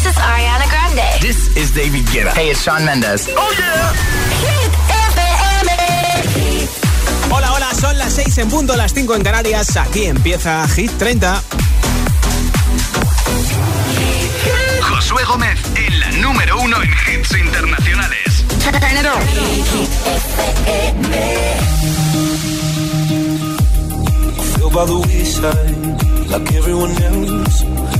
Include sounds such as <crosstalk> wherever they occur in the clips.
This is Ariana Grande. This is David Guetta. Hey, it's Sean Mendes. Oh yeah. Hit FM. Hola, hola, son las 6 en punto, las 5 en Canarias. Aquí empieza Hit 30. Josué Gómez en la número uno en hits internacionales. Turn it on. feel by the wayside, like everyone else.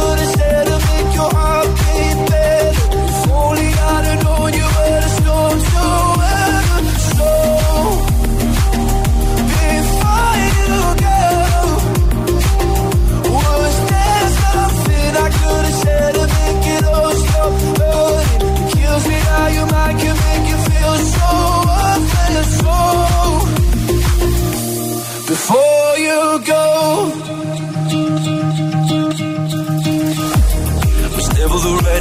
Could have said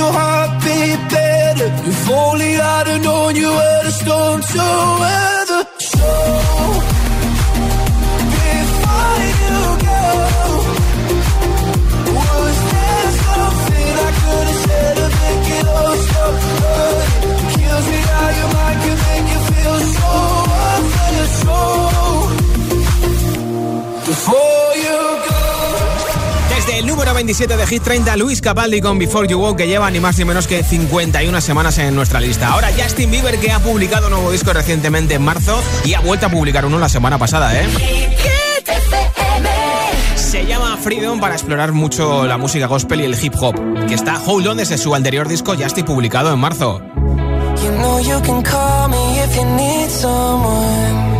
Your heart beat better? If only I'd have known you were the storm to weather. 27 de Hit 30, Luis Capaldi con Before You Walk, que lleva ni más ni menos que 51 semanas en nuestra lista. Ahora Justin Bieber, que ha publicado un nuevo disco recientemente en marzo y ha vuelto a publicar uno la semana pasada, ¿eh? Se llama Freedom para explorar mucho la música gospel y el hip hop, que está Hold On desde su anterior disco Justin publicado en marzo. You know you can call me if you need someone.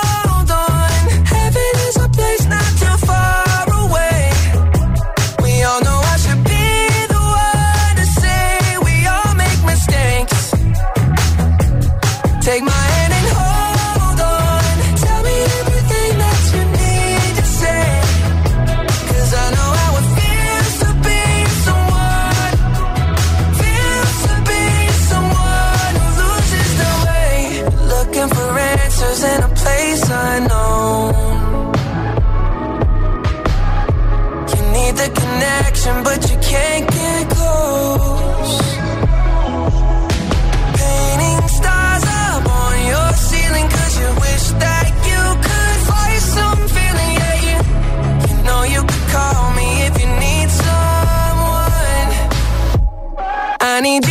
direction, but you can't get close. Painting stars up on your ceiling, cause you wish that you could fly some feeling, yeah. You, you know you could call me if you need someone. I need you.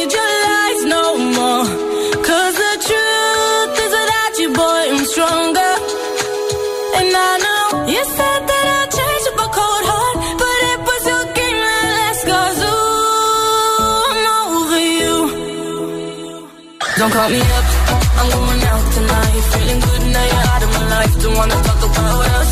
Don't call me up, I'm going out tonight. Feeling good now you're out of my life. Don't wanna talk about us.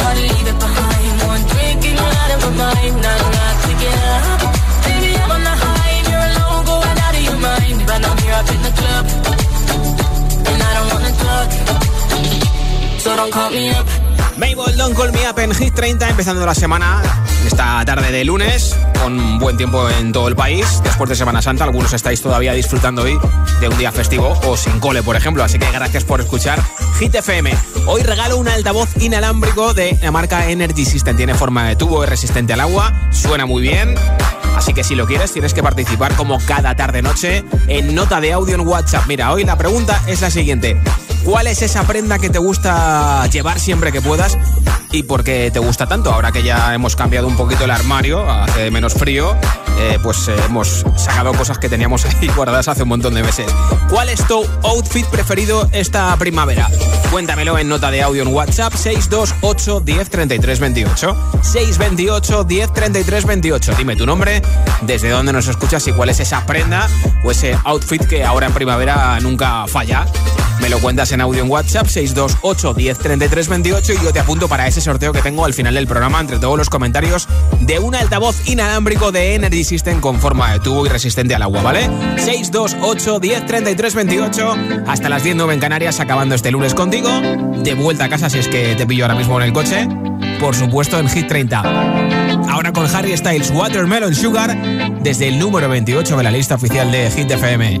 Gotta leave it behind. One drink and you're out of my mind. Not not to get up. Baby, I'm on the high and you're alone, going out of your mind. But I'm here up in the club, and I don't wanna talk. So don't call me up. Mabel, Don't Call Me Up en Hit 30, empezando la semana, esta tarde de lunes, con buen tiempo en todo el país. Después de Semana Santa, algunos estáis todavía disfrutando hoy de un día festivo o sin cole, por ejemplo. Así que gracias por escuchar Hit FM. Hoy regalo un altavoz inalámbrico de la marca Energy System. Tiene forma de tubo, es resistente al agua, suena muy bien. Así que si lo quieres, tienes que participar como cada tarde-noche en nota de audio en WhatsApp. Mira, hoy la pregunta es la siguiente. ¿Cuál es esa prenda que te gusta llevar siempre que puedas y por qué te gusta tanto. Ahora que ya hemos cambiado un poquito el armario, hace menos frío, eh, pues eh, hemos sacado cosas que teníamos <laughs> ahí guardadas hace un montón de meses. ¿Cuál es tu outfit preferido esta primavera? Cuéntamelo en nota de audio en WhatsApp 628 10 33 28. 628 10 33 28. Dime tu nombre, desde dónde nos escuchas y cuál es esa prenda o ese outfit que ahora en primavera nunca falla. Me lo cuentas en audio en WhatsApp 628 10 33 28 y yo te apunto para ese sorteo que tengo al final del programa entre todos los comentarios de un altavoz inalámbrico de Energy System con forma de tubo y resistente al agua, ¿vale? 628 10 33 28 hasta las 10 9 en Canarias acabando este lunes contigo. De vuelta a casa si es que te pillo ahora mismo en el coche. Por supuesto en Hit 30. Ahora con Harry Styles Watermelon Sugar desde el número 28 de la lista oficial de Hit FM.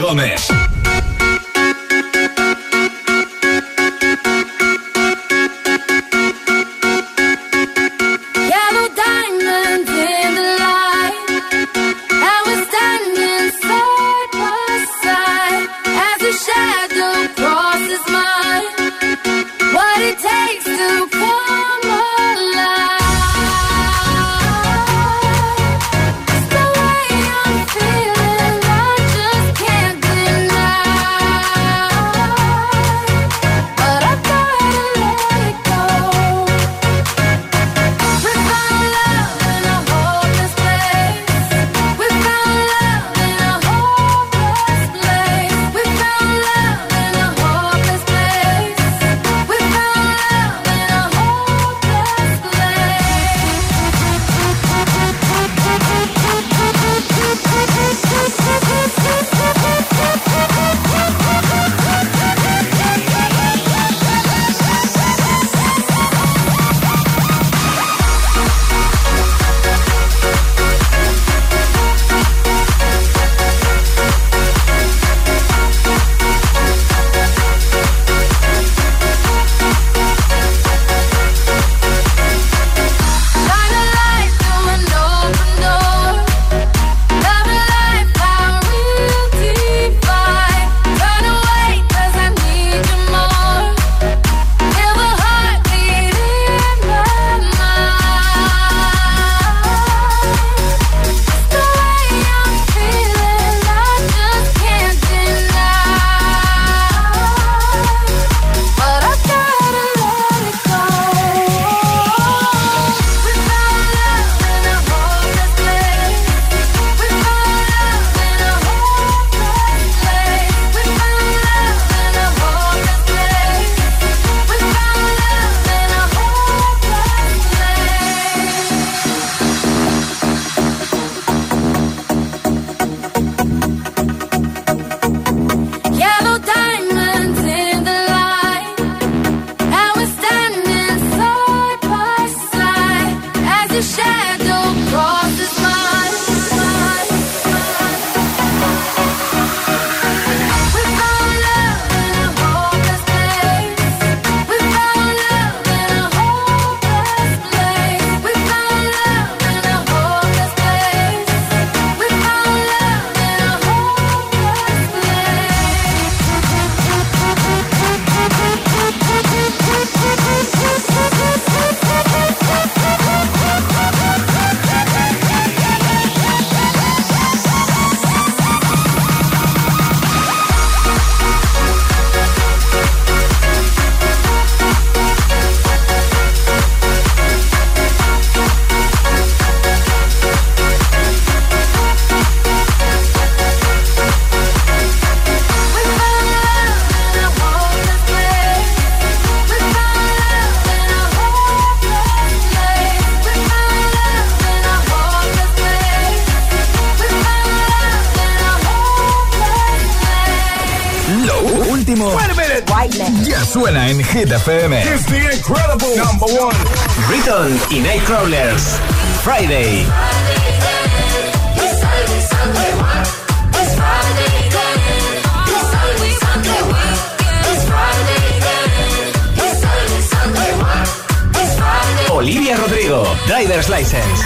Gómez. FM. It's the incredible number one. Britton y Nightcrawlers. Friday. Olivia Rodrigo, Driver's License.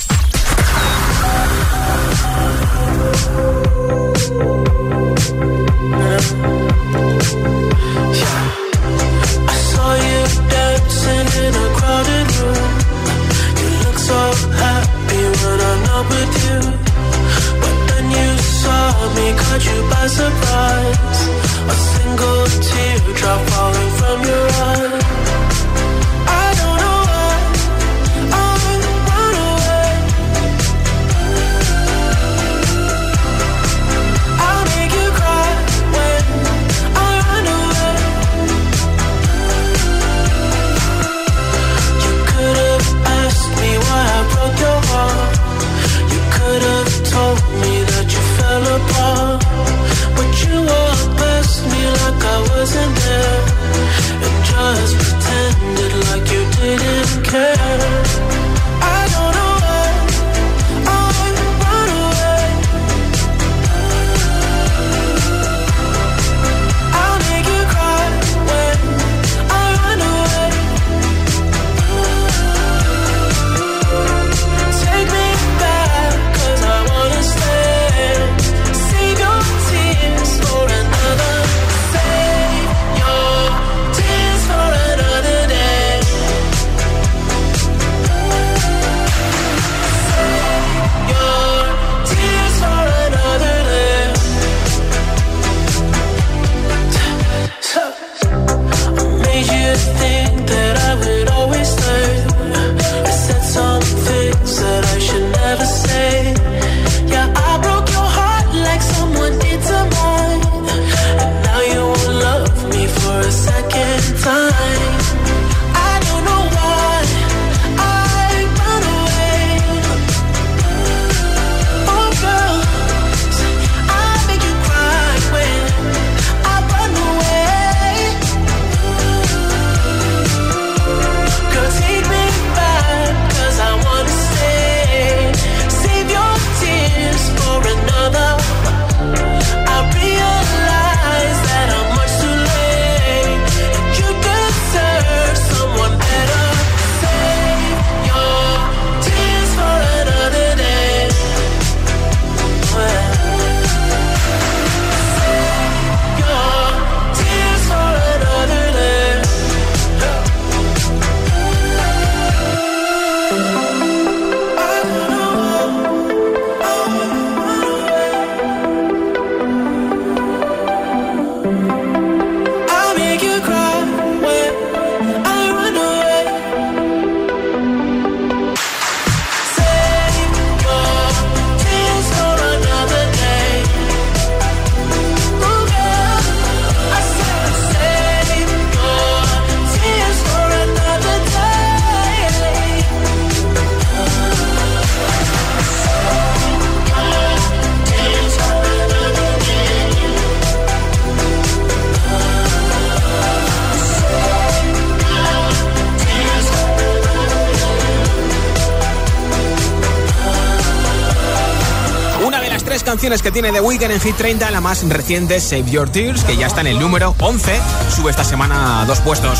canciones que tiene The Weeknd en Hit 30, la más reciente Save Your Tears, que ya está en el número 11, sube esta semana a dos puestos.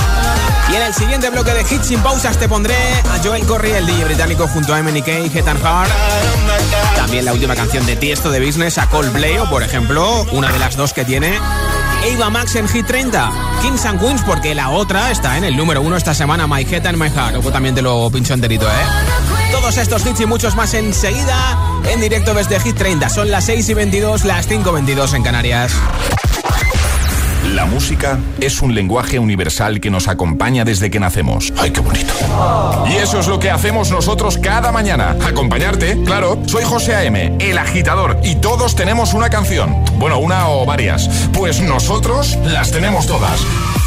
Y en el siguiente bloque de hits sin pausas te pondré a Joel Corry, el DJ británico, junto a MNK, Head and Heart. También la última canción de Tiesto de Business a Coldplay, o por ejemplo, una de las dos que tiene Eva Max en Hit 30. Kings and Queens, porque la otra está en el número 1 esta semana, My Head and My Heart. Luego también te lo pincho enterito, ¿eh? Todos estos hits y muchos más enseguida en directo desde Hit 30. Son las 6 y 22, las 5 22 en Canarias. La música es un lenguaje universal que nos acompaña desde que nacemos. ¡Ay, qué bonito! Y eso es lo que hacemos nosotros cada mañana. Acompañarte, claro. Soy José A.M., el agitador, y todos tenemos una canción. Bueno, una o varias. Pues nosotros las tenemos todas.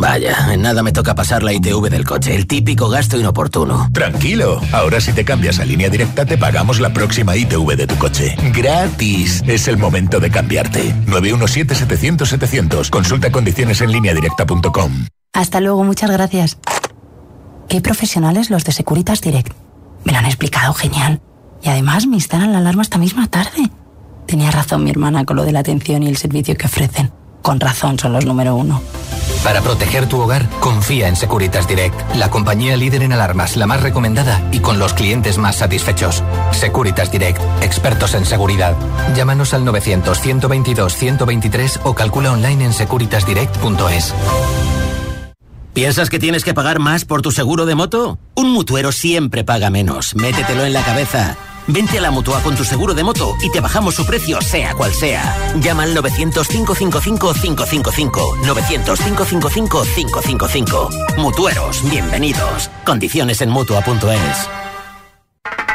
Vaya, en nada me toca pasar la ITV del coche, el típico gasto inoportuno. Tranquilo, ahora si te cambias a línea directa te pagamos la próxima ITV de tu coche. Gratis. Es el momento de cambiarte. 917-700-700. Consulta condiciones en línea directa.com. Hasta luego, muchas gracias. Qué profesionales los de Securitas Direct. Me lo han explicado genial. Y además me instalan la alarma esta misma tarde. Tenía razón mi hermana con lo de la atención y el servicio que ofrecen. Con razón son los número uno. Para proteger tu hogar, confía en Securitas Direct, la compañía líder en alarmas, la más recomendada y con los clientes más satisfechos. Securitas Direct, expertos en seguridad. Llámanos al 900-122-123 o calcula online en securitasdirect.es. ¿Piensas que tienes que pagar más por tu seguro de moto? Un mutuero siempre paga menos. Métetelo en la cabeza. Vente a la Mutua con tu seguro de moto y te bajamos su precio, sea cual sea. Llama al 900-555-555. 900-555-555. Mutueros, bienvenidos. Condiciones en Mutua.es.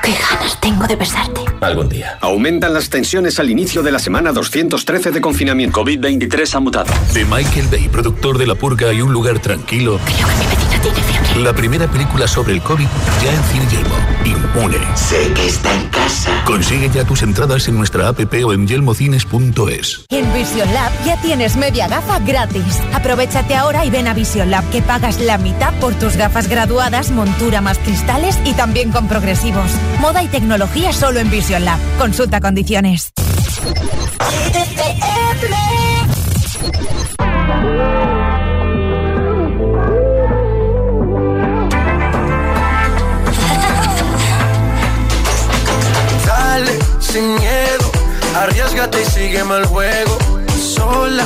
Qué ganas tengo de besarte. Algún día. Aumentan las tensiones al inicio de la semana 213 de confinamiento. COVID-23 ha mutado. De Michael Bay, productor de La Purga y Un Lugar Tranquilo. Creo que mi vecina tiene fiebre. La primera película sobre el COVID ya en Cine Yelmo. Inmune. Sé que está en casa. Consigue ya tus entradas en nuestra app o en yelmocines.es. En Vision Lab ya tienes media gafa gratis. Aprovechate ahora y ven a Vision Lab que pagas la mitad por tus gafas graduadas, montura más cristales y también con progresivos. Moda y tecnología solo en Vision Lab. Consulta condiciones. Dale, sin miedo, arriesgate y sígueme el juego. Sola,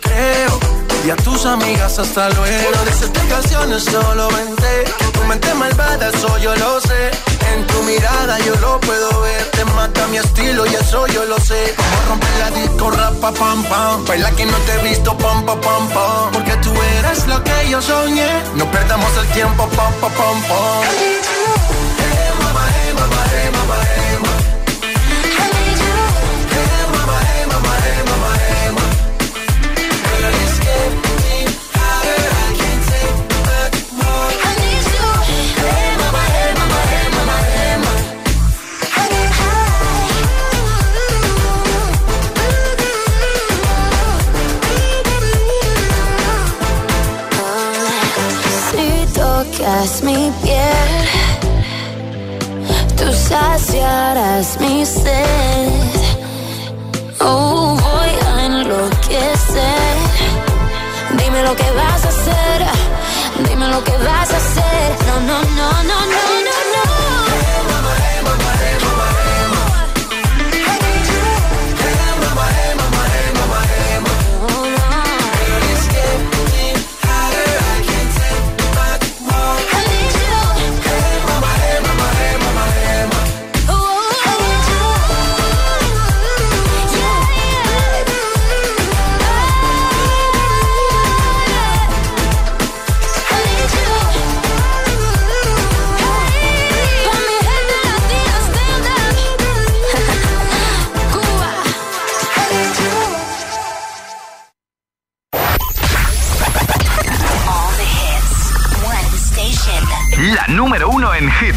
creo, y a tus amigas hasta luego. No dices canciones, solo vente. Que tu mente malvada, eso yo lo sé. En tu mirada yo lo puedo ver. Te mata mi estilo y eso yo lo sé. Como romper la disco, rapa, pam, pam. Baila que no te he visto, pam, pam, pam, pam. Porque tú eres lo que yo soñé. No perdamos el tiempo, pam, pam, pam, pam. Tocas mi piel, tú saciarás mi sed. Oh, voy a enloquecer. Dime lo que vas a hacer. Dime lo que vas a hacer. No, no, no, no, no.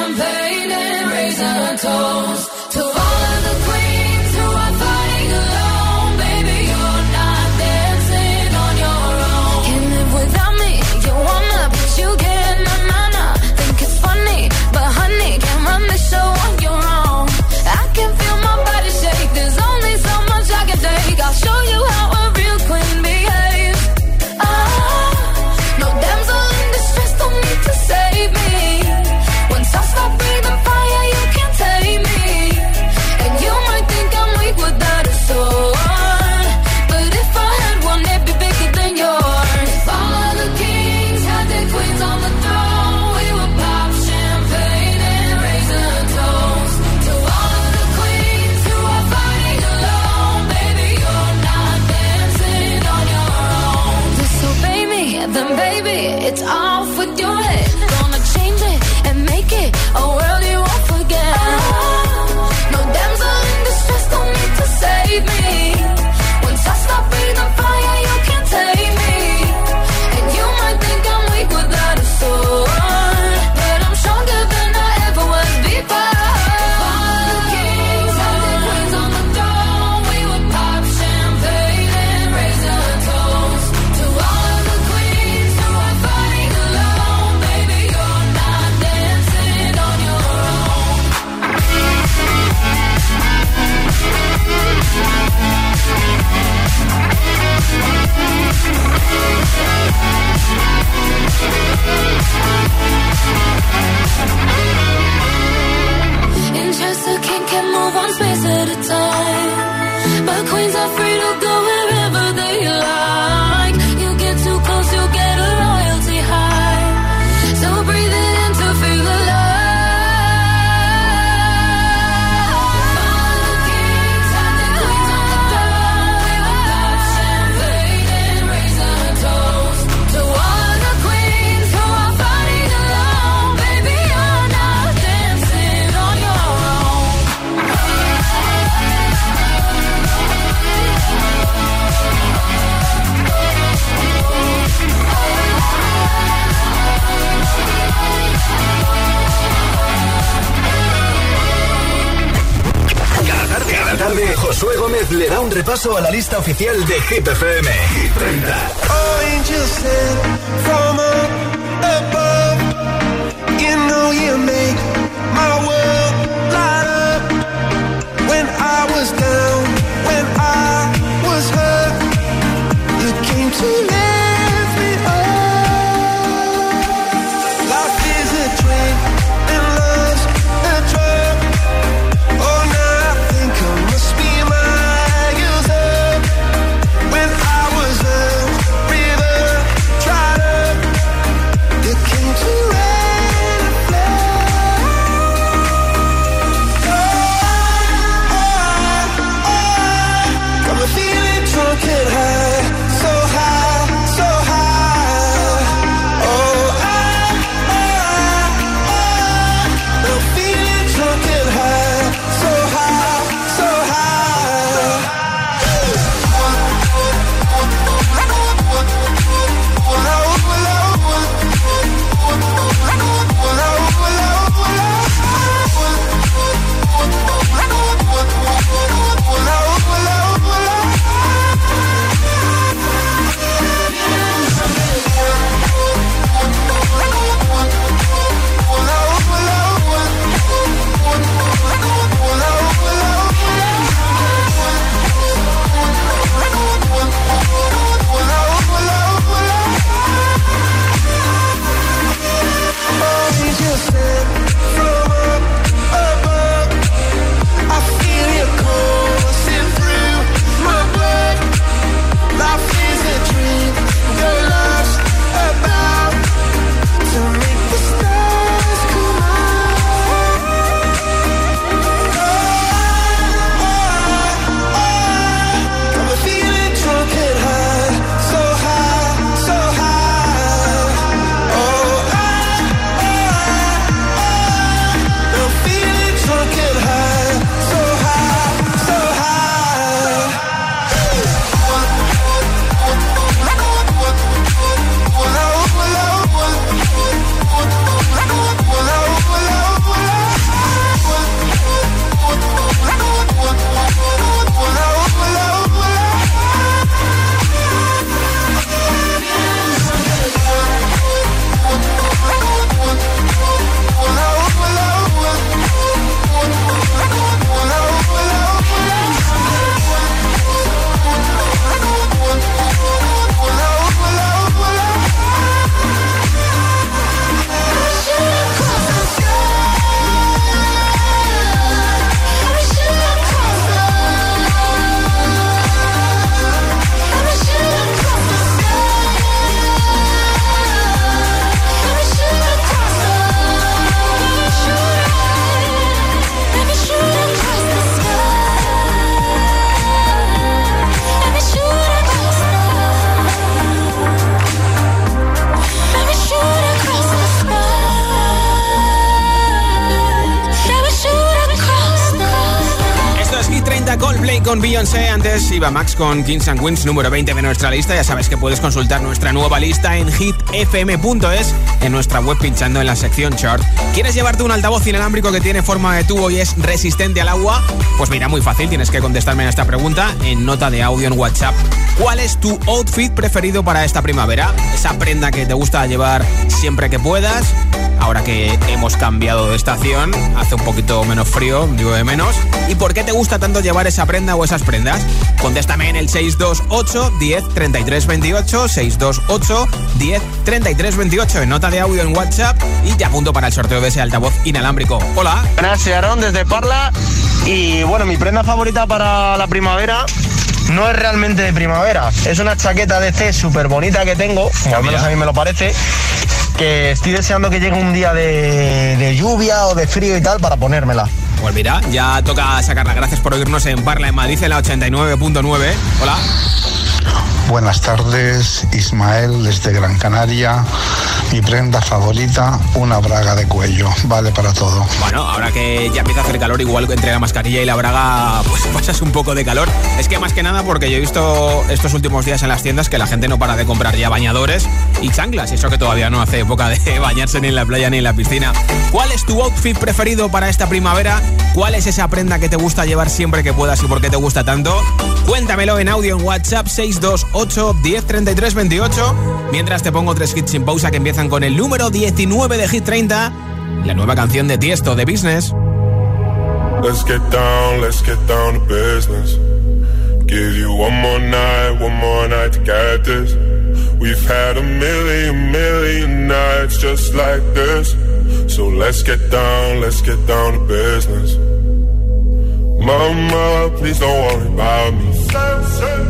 champagne and raise a toast to all of the un repaso a la lista oficial de Hit FM. Hit 30. Con Beyoncé. Antes iba Max con Kings and Queens, número 20 de nuestra lista. Ya sabes que puedes consultar nuestra nueva lista en hitfm.es, en nuestra web pinchando en la sección chart. ¿Quieres llevarte un altavoz inalámbrico que tiene forma de tubo y es resistente al agua? Pues mira, muy fácil, tienes que contestarme a esta pregunta en nota de audio en WhatsApp. ¿Cuál es tu outfit preferido para esta primavera? Esa prenda que te gusta llevar siempre que puedas. Ahora que hemos cambiado de estación, hace un poquito menos frío, digo de menos. ¿Y por qué te gusta tanto llevar esa prenda o esas prendas? Contéstame en el 628 10 33 28, 628 10 33 28 en nota de audio en WhatsApp y te apunto para el sorteo de ese altavoz inalámbrico. Hola. Buenas, soy Aarón desde Parla y bueno, mi prenda favorita para la primavera no es realmente de primavera, es una chaqueta de C súper bonita que tengo, o al menos a mí me lo parece, que estoy deseando que llegue un día de, de lluvia o de frío y tal para ponérmela. Pues mira, ya toca sacarla. Gracias por oírnos en Parla en Madrid en la 89.9. Hola. Buenas tardes, Ismael desde Gran Canaria. Mi prenda favorita, una braga de cuello. Vale para todo. Bueno, ahora que ya empieza a hacer calor, igual que entre la mascarilla y la braga, pues pasas un poco de calor. Es que más que nada porque yo he visto estos últimos días en las tiendas que la gente no para de comprar ya bañadores y chanclas. Y eso que todavía no hace época de <laughs> bañarse ni en la playa ni en la piscina. ¿Cuál es tu outfit preferido para esta primavera? ¿Cuál es esa prenda que te gusta llevar siempre que puedas y por qué te gusta tanto? Cuéntamelo en audio en WhatsApp 628 1033 28. Mientras te pongo tres hits sin pausa que empiezan con el número 19 de Hit 30, la nueva canción de Tiesto de Business. Let's get down, let's get down to business. Give you one more night, one more night to get this. We've had a million, million nights just like this. So let's get down, let's get down to business. Mama, please don't worry about me.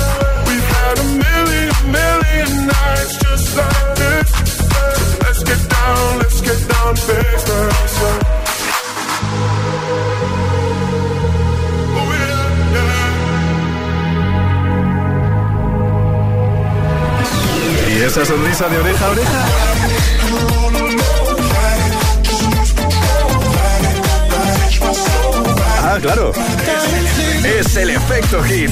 Had a million, million nights just like this. Let's get down, let's get down to business. ¿Y esa sonrisa de oreja a oreja? Ah, claro. Es el efecto hit.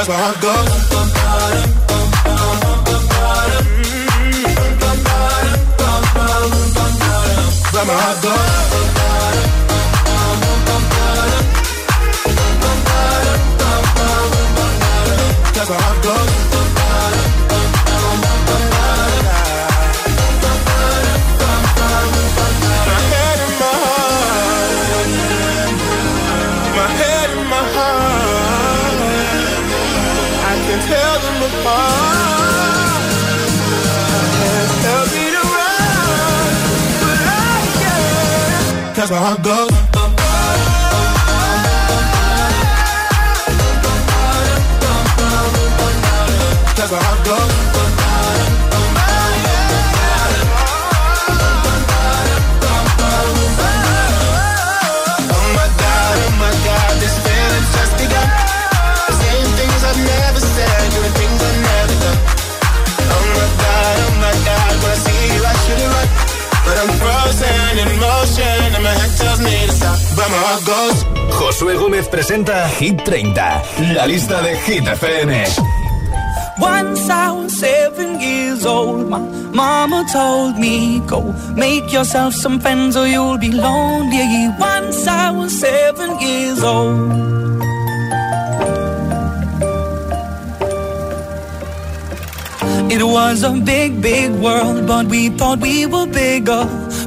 That's my heart That's my heart goes. That's my heart goes. Josué Gómez presenta Hit 30, la lista de Hit FM. Once I was seven years old, my mama told me, Go make yourself some friends or you'll be lonely. Once I was seven years old. It was a big, big world, but we thought we were bigger.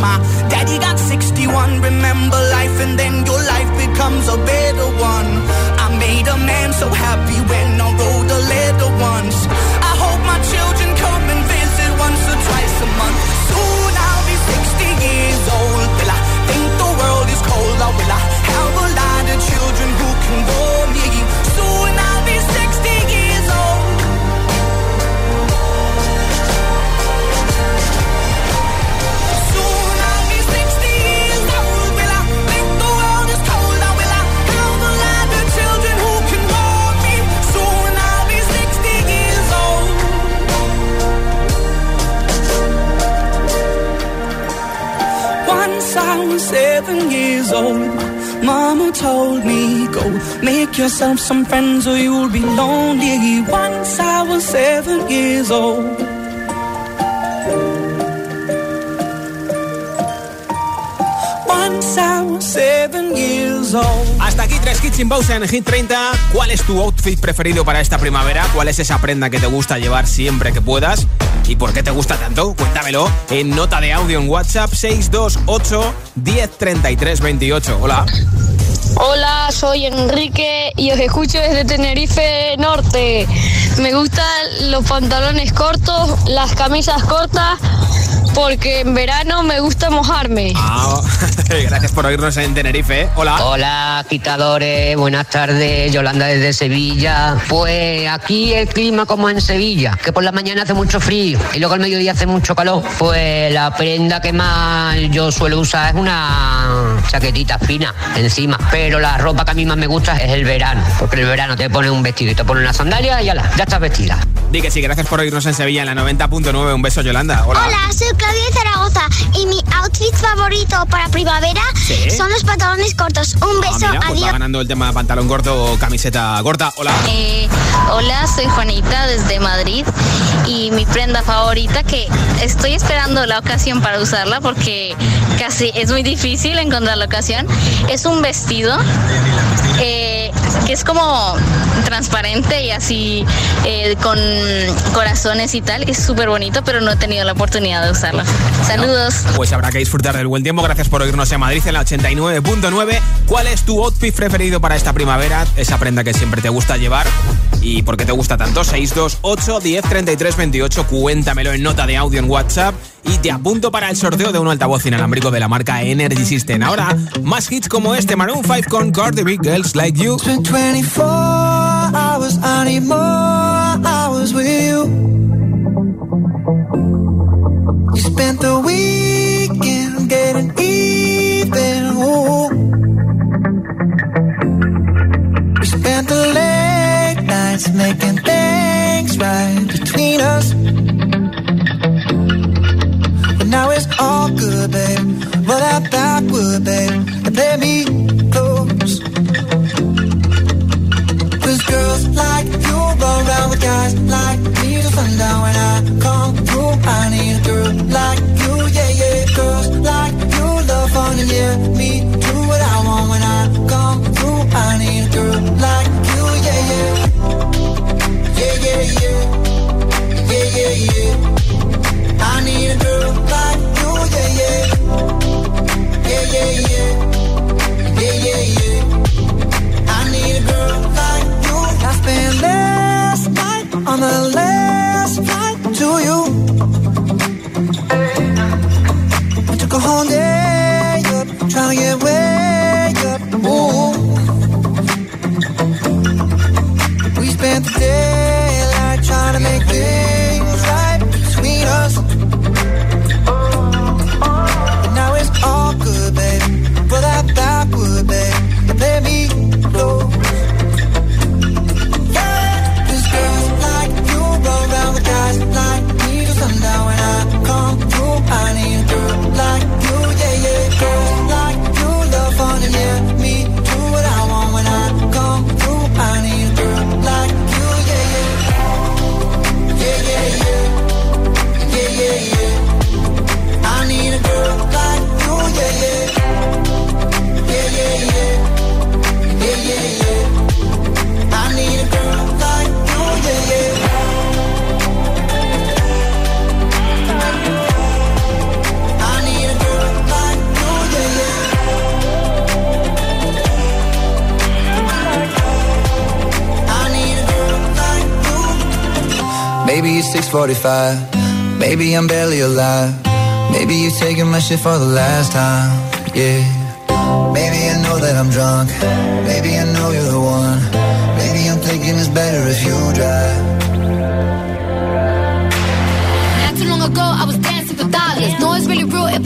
My daddy got 61. Remember life, and then your life becomes a better one. I made a man so happy when I wrote a letter once. Once I was seven years old, mama told me, Go make yourself some friends or you'll be lonely. Once I was seven years old. Hasta aquí tres hits sin pausa en Hit 30. ¿Cuál es tu outfit preferido para esta primavera? ¿Cuál es esa prenda que te gusta llevar siempre que puedas? ¿Y por qué te gusta tanto? Cuéntamelo en nota de audio en WhatsApp 628 1033 28. Hola. Hola, soy Enrique y os escucho desde Tenerife Norte. Me gustan los pantalones cortos, las camisas cortas, porque en verano me gusta mojarme. Ah, <laughs> gracias por oírnos en Tenerife. ¿eh? Hola. Hola, quitadores. Buenas tardes. Yolanda desde Sevilla. Pues aquí el clima como en Sevilla, que por la mañana hace mucho frío y luego al mediodía hace mucho calor. Pues la prenda que más yo suelo usar es una chaquetita fina encima. Pero la ropa que a mí más me gusta es el verano, porque el verano te pone un vestido y te pone una sandalia y ya, ya estás vestida. Di que sí, gracias por oírnos en Sevilla en la 90.9. Un beso, Yolanda. Hola. Hola, soy Claudia de Zaragoza y mi outfit favorito para primavera ¿Sí? son los pantalones cortos. Un Ah, beso, mira, pues va adiós. ganando el tema pantalón corto o camiseta corta. Hola. Eh, hola, soy Juanita desde Madrid y mi prenda favorita que estoy esperando la ocasión para usarla porque casi es muy difícil encontrar la ocasión es un vestido eh, que es como transparente y así eh, con corazones y tal. Es súper bonito, pero no he tenido la oportunidad de usarlo. Saludos. Pues habrá que disfrutar del buen tiempo. Gracias por oírnos en Madrid en la 89.9. ¿Cuál es tu outfit preferido para esta primavera? Esa prenda que siempre te gusta llevar. ¿Y por qué te gusta tanto? 628 10 33 28. Cuéntamelo en nota de audio en WhatsApp. Y te apunto para el sorteo de un altavoz inalámbrico de la marca Energy System. Ahora, más hits como este Maroon 5 con Cardi B, Girls Like You. 24 hours, I need more hours with you. You spent the weekend getting even. Ooh. We spent the late nights making things right between us. But now it's all good, babe. Roll that backward, babe, and play around with guys like me till sundown when I come through. I need a girl like you, yeah, yeah. Girls like you love fun and yeah, me do what I want when I come through. I need a girl like you, yeah, yeah. Yeah, yeah, yeah. Yeah, yeah, yeah. I need a girl like you, yeah, yeah. Yeah, yeah, yeah. Yeah, yeah, yeah. I need a girl like you. I night on the last 645. Maybe I'm barely alive. Maybe you're taking my shit for the last time. Yeah. Maybe I know that I'm drunk.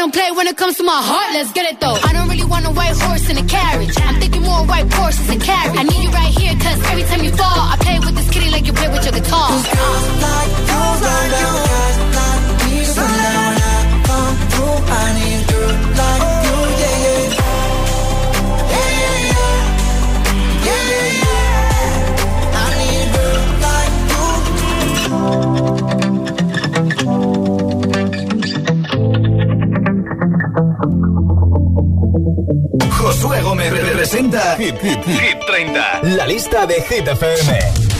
Don't play when it comes to my heart, let's get it though. I don't really want a white horse in a carriage. I'm thinking more white horses and carriage. I need you right here, cause every time you fall, I play with this kitty like you play with your guitar. like you guys like sundown when Presenta Hit, Hit, Hit 30, la lista de Hit FM.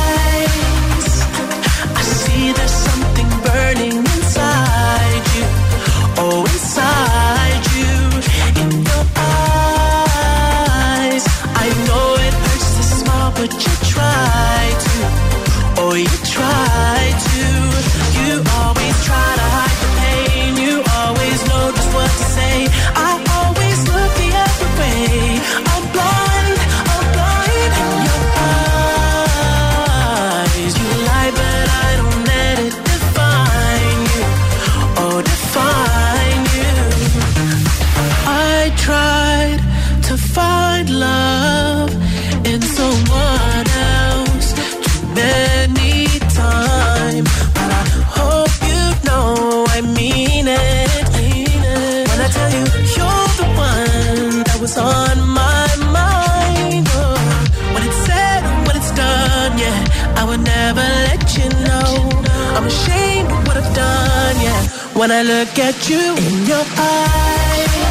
I'm ashamed of what I've done, yeah. When I look at you in your eyes.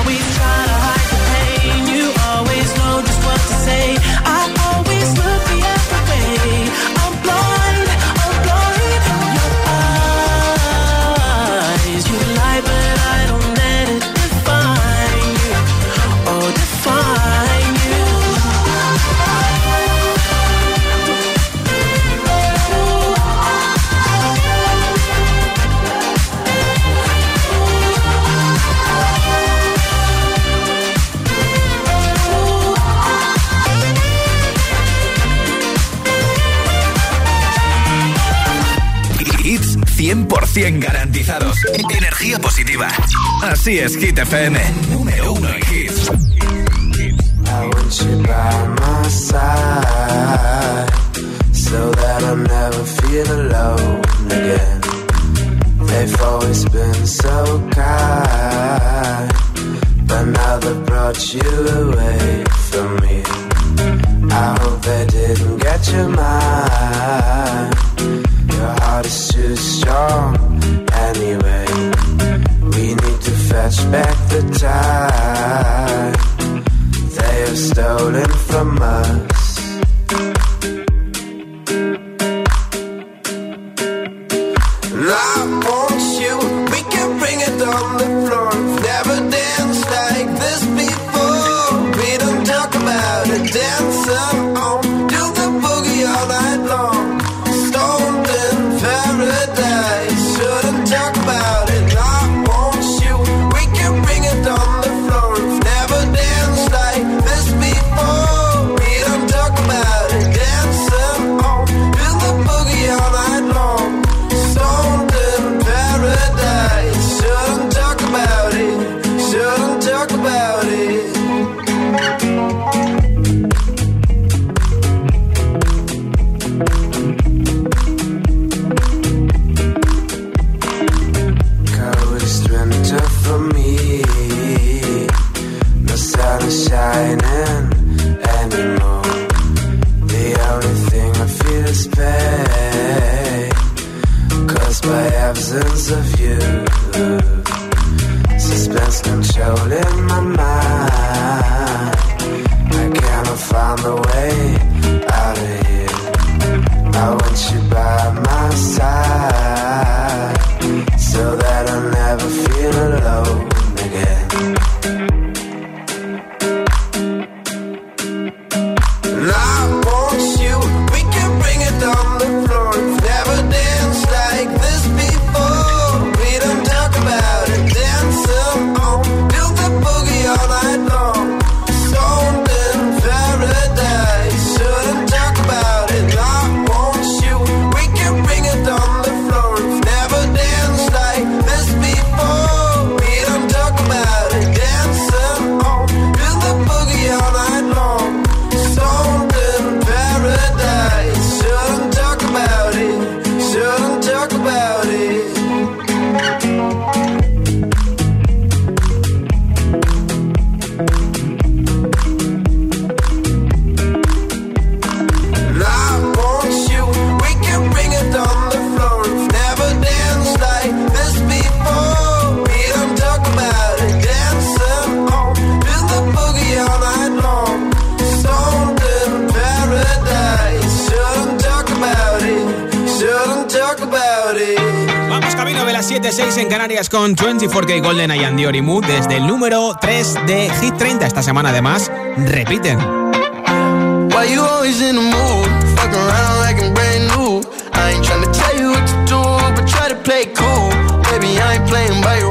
Energía positiva. Así es, Hit FM. Número uno en hits. I want you by my side So that I'll never feel alone again They've always been so kind But now they brought you away from me I hope they didn't get your mind Your heart is too strong anyway. We need to fetch back the time they have stolen from us. find a way out of here. I want you by my side. con 24K Golden Eye and The Orimu desde el número 3 de Hit 30. Esta semana, además, repiten. I ain't trying to tell you what to do, but try to play cool. Baby, I ain't playing by your